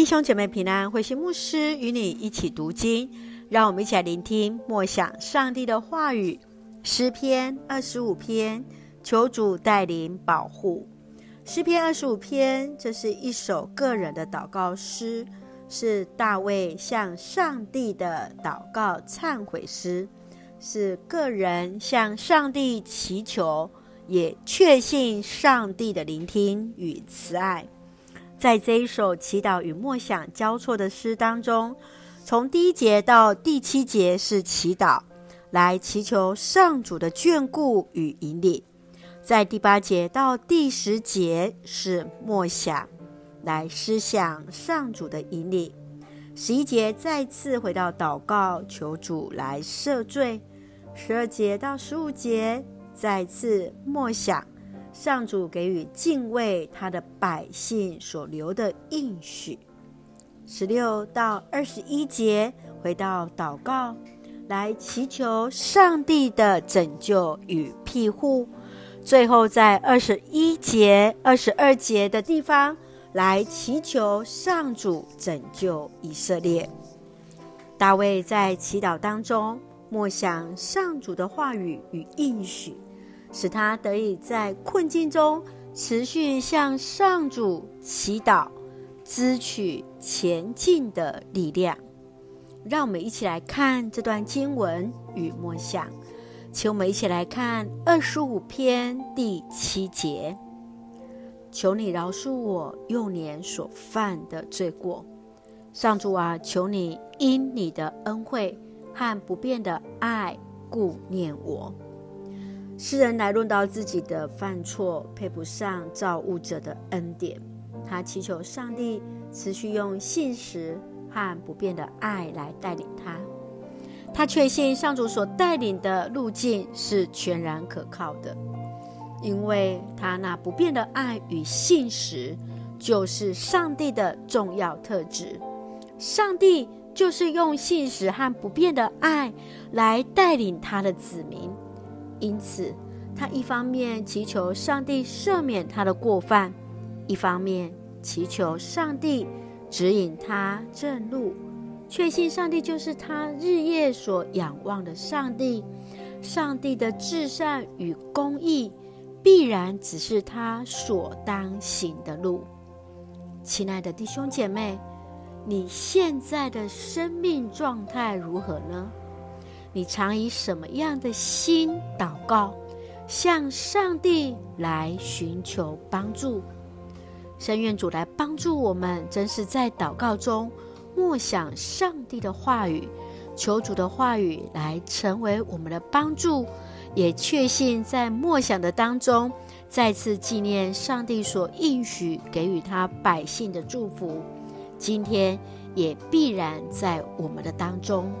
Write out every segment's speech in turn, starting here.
弟兄姐妹平安，会心牧师与你一起读经，让我们一起来聆听默想上帝的话语。诗篇二十五篇，求主带领保护。诗篇二十五篇，这是一首个人的祷告诗，是大卫向上帝的祷告忏悔诗，是个人向上帝祈求，也确信上帝的聆听与慈爱。在这一首祈祷与默想交错的诗当中，从第一节到第七节是祈祷，来祈求上主的眷顾与引领；在第八节到第十节是默想，来思想上主的引领；十一节再次回到祷告，求主来赦罪；十二节到十五节再次默想。上主给予敬畏他的百姓所留的应许，十六到二十一节回到祷告，来祈求上帝的拯救与庇护。最后在二十一节、二十二节的地方来祈求上主拯救以色列。大卫在祈祷当中默想上主的话语与应许。使他得以在困境中持续向上主祈祷，支取前进的力量。让我们一起来看这段经文与默想，请我们一起来看二十五篇第七节：求你饶恕我幼年所犯的罪过，上主啊，求你因你的恩惠和不变的爱顾念我。诗人来论到自己的犯错，配不上造物者的恩典，他祈求上帝持续用信实和不变的爱来带领他。他确信上主所带领的路径是全然可靠的，因为他那不变的爱与信实就是上帝的重要特质。上帝就是用信实和不变的爱来带领他的子民。因此，他一方面祈求上帝赦免他的过犯，一方面祈求上帝指引他正路，确信上帝就是他日夜所仰望的上帝。上帝的至善与公义必然只是他所当行的路。亲爱的弟兄姐妹，你现在的生命状态如何呢？你常以什么样的心祷告，向上帝来寻求帮助？深愿主来帮助我们，真是在祷告中默想上帝的话语，求主的话语来成为我们的帮助，也确信在默想的当中，再次纪念上帝所应许给予他百姓的祝福，今天也必然在我们的当中。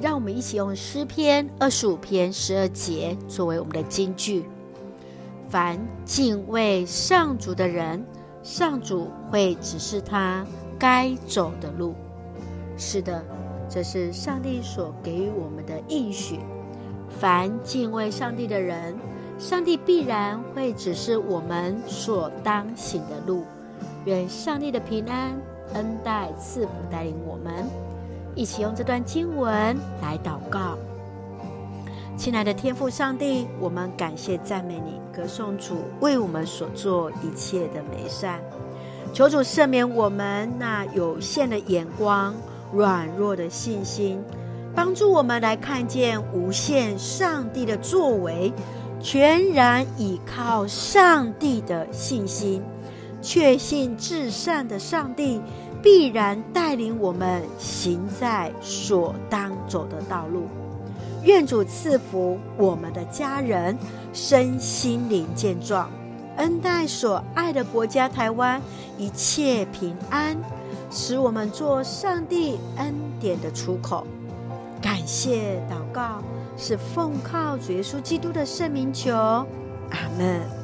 让我们一起用诗篇二十五篇十二节作为我们的金句：凡敬畏上主的人，上主会指示他该走的路。是的，这是上帝所给予我们的应许。凡敬畏上帝的人，上帝必然会指示我们所当行的路。愿上帝的平安恩待赐福带领我们。一起用这段经文来祷告，亲爱的天父上帝，我们感谢赞美你，歌颂主为我们所做一切的美善。求主赦免我们那有限的眼光、软弱的信心，帮助我们来看见无限上帝的作为，全然倚靠上帝的信心，确信至善的上帝。必然带领我们行在所当走的道路。愿主赐福我们的家人身心灵健壮，恩待所爱的国家台湾一切平安，使我们做上帝恩典的出口。感谢祷告是奉靠主耶稣基督的圣名求，阿门。